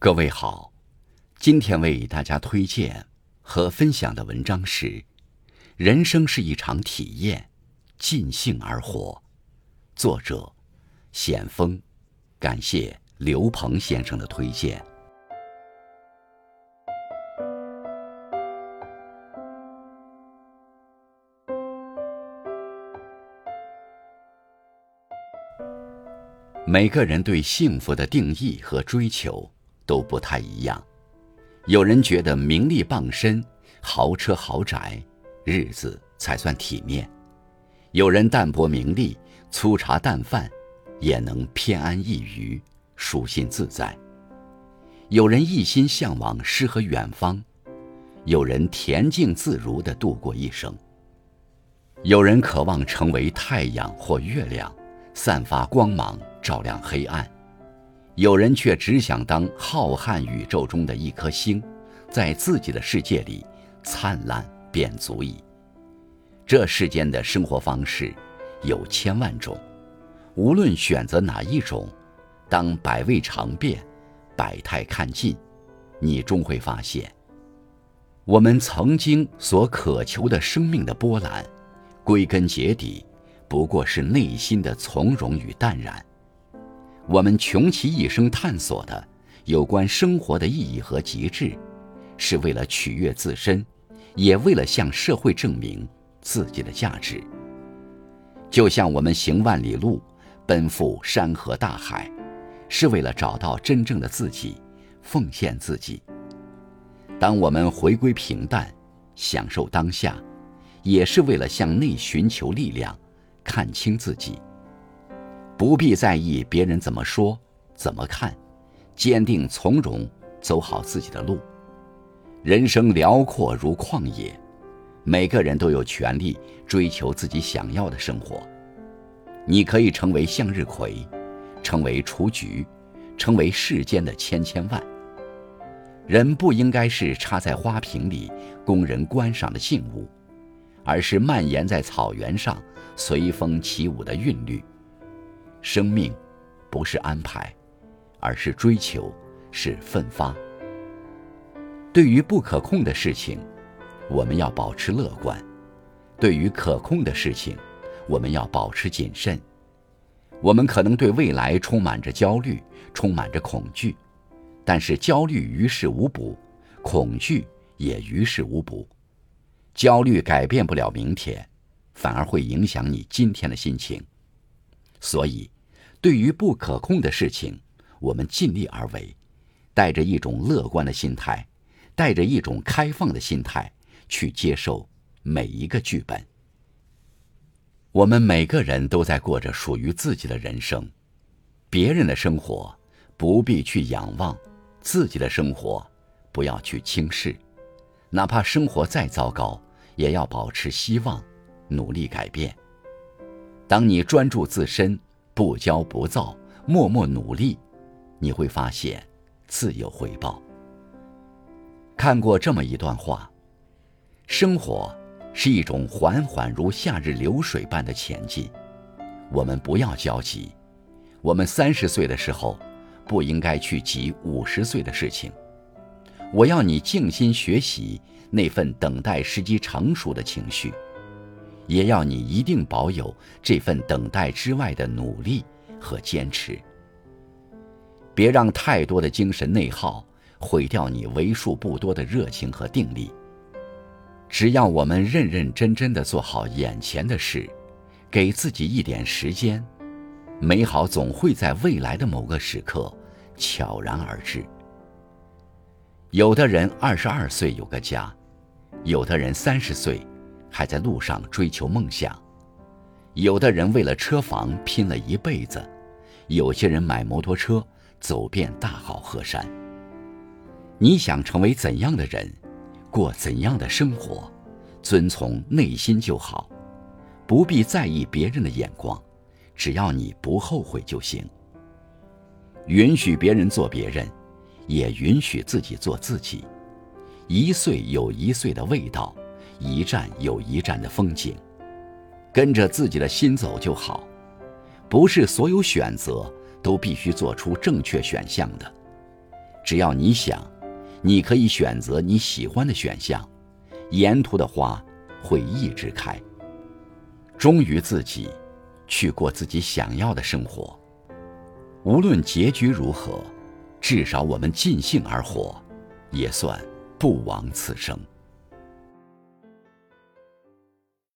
各位好，今天为大家推荐和分享的文章是《人生是一场体验，尽兴而活》，作者险峰，感谢刘鹏先生的推荐。每个人对幸福的定义和追求。都不太一样。有人觉得名利傍身、豪车豪宅，日子才算体面；有人淡泊名利、粗茶淡饭，也能偏安一隅、舒心自在；有人一心向往诗和远方，有人恬静自如地度过一生；有人渴望成为太阳或月亮，散发光芒，照亮黑暗。有人却只想当浩瀚宇宙中的一颗星，在自己的世界里灿烂便足矣。这世间的生活方式有千万种，无论选择哪一种，当百味尝遍，百态看尽，你终会发现，我们曾经所渴求的生命的波澜，归根结底，不过是内心的从容与淡然。我们穷其一生探索的有关生活的意义和极致，是为了取悦自身，也为了向社会证明自己的价值。就像我们行万里路，奔赴山河大海，是为了找到真正的自己，奉献自己。当我们回归平淡，享受当下，也是为了向内寻求力量，看清自己。不必在意别人怎么说、怎么看，坚定从容，走好自己的路。人生辽阔如旷野，每个人都有权利追求自己想要的生活。你可以成为向日葵，成为雏菊，成为世间的千千万。人不应该是插在花瓶里供人观赏的静物，而是蔓延在草原上随风起舞的韵律。生命，不是安排，而是追求，是奋发。对于不可控的事情，我们要保持乐观；对于可控的事情，我们要保持谨慎。我们可能对未来充满着焦虑，充满着恐惧，但是焦虑于事无补，恐惧也于事无补。焦虑改变不了明天，反而会影响你今天的心情。所以，对于不可控的事情，我们尽力而为，带着一种乐观的心态，带着一种开放的心态去接受每一个剧本。我们每个人都在过着属于自己的人生，别人的生活不必去仰望，自己的生活不要去轻视，哪怕生活再糟糕，也要保持希望，努力改变。当你专注自身，不骄不躁，默默努力，你会发现自有回报。看过这么一段话：生活是一种缓缓如夏日流水般的前进，我们不要焦急。我们三十岁的时候，不应该去急五十岁的事情。我要你静心学习那份等待时机成熟的情绪。也要你一定保有这份等待之外的努力和坚持，别让太多的精神内耗毁掉你为数不多的热情和定力。只要我们认认真真的做好眼前的事，给自己一点时间，美好总会在未来的某个时刻悄然而至。有的人二十二岁有个家，有的人三十岁。还在路上追求梦想，有的人为了车房拼了一辈子，有些人买摩托车走遍大好河山。你想成为怎样的人，过怎样的生活，遵从内心就好，不必在意别人的眼光，只要你不后悔就行。允许别人做别人，也允许自己做自己，一岁有一岁的味道。一站有一站的风景，跟着自己的心走就好。不是所有选择都必须做出正确选项的，只要你想，你可以选择你喜欢的选项，沿途的花会一直开。忠于自己，去过自己想要的生活。无论结局如何，至少我们尽兴而活，也算不枉此生。